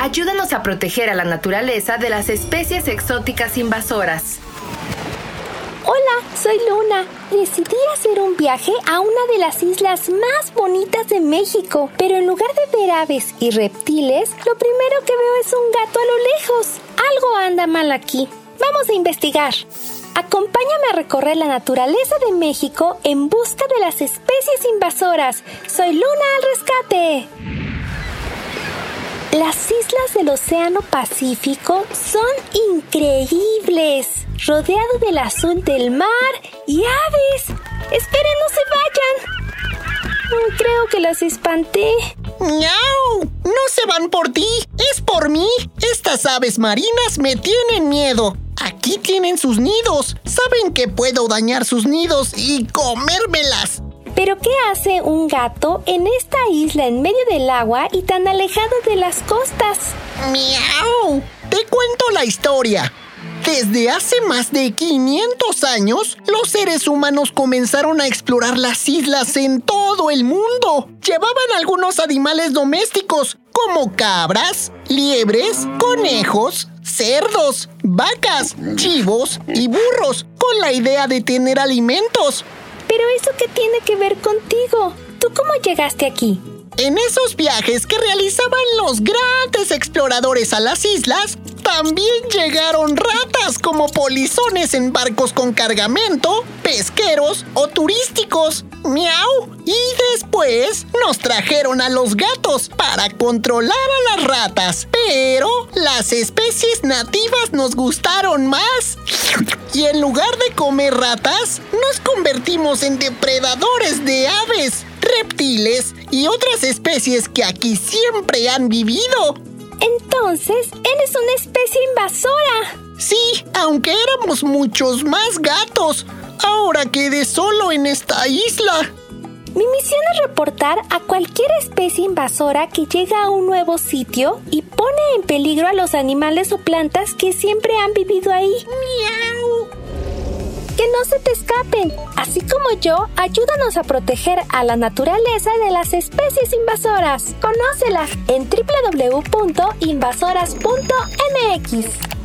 ayúdanos a proteger a la naturaleza de las especies exóticas invasoras. Hola, soy Luna. Decidí hacer un viaje a una de las islas más bonitas de México, pero en lugar de ver aves y reptiles, lo primero que veo es un gato a lo lejos. Algo anda mal aquí. Vamos a investigar. Acompáñame a recorrer la naturaleza de México en busca de las especies invasoras. Soy Luna al rescate. Las islas del Océano Pacífico son increíbles, rodeado del azul del mar y aves. Esperen, no se vayan. Mm, Creo que las espanté. ¡Miau! No se van por ti, es por mí. Estas aves marinas me tienen miedo. Aquí tienen sus nidos. Saben que puedo dañar sus nidos y comérmelas. Pero ¿qué hace un gato en esta isla en medio del agua y tan alejado de las costas? ¡Miau! Te cuento la historia. Desde hace más de 500 años, los seres humanos comenzaron a explorar las islas en todo el mundo. Llevaban algunos animales domésticos, como cabras, liebres, conejos, cerdos, vacas, chivos y burros, con la idea de tener alimentos. Pero eso qué tiene que ver contigo? ¿Tú cómo llegaste aquí? En esos viajes que realizaban los grandes exploradores a las islas, también llegaron ratas como polizones en barcos con cargamento, pesqueros o turísticos. Miau. Y después nos trajeron a los gatos para controlar a las ratas. Pero las especies nativas nos gustaron más. Y en lugar de comer ratas, nos convertimos en depredadores de aves, reptiles y otras especies que aquí siempre han vivido. Entonces, eres una especie invasora. Sí, aunque éramos muchos más gatos. Ahora quedé solo en esta isla. Mi misión es reportar a cualquier especie invasora que llega a un nuevo sitio y pone en peligro a los animales o plantas que siempre han vivido ahí. Miau. Que no se te escapen. Así como yo, ayúdanos a proteger a la naturaleza de las especies invasoras. Conócelas en www.invasoras.mx.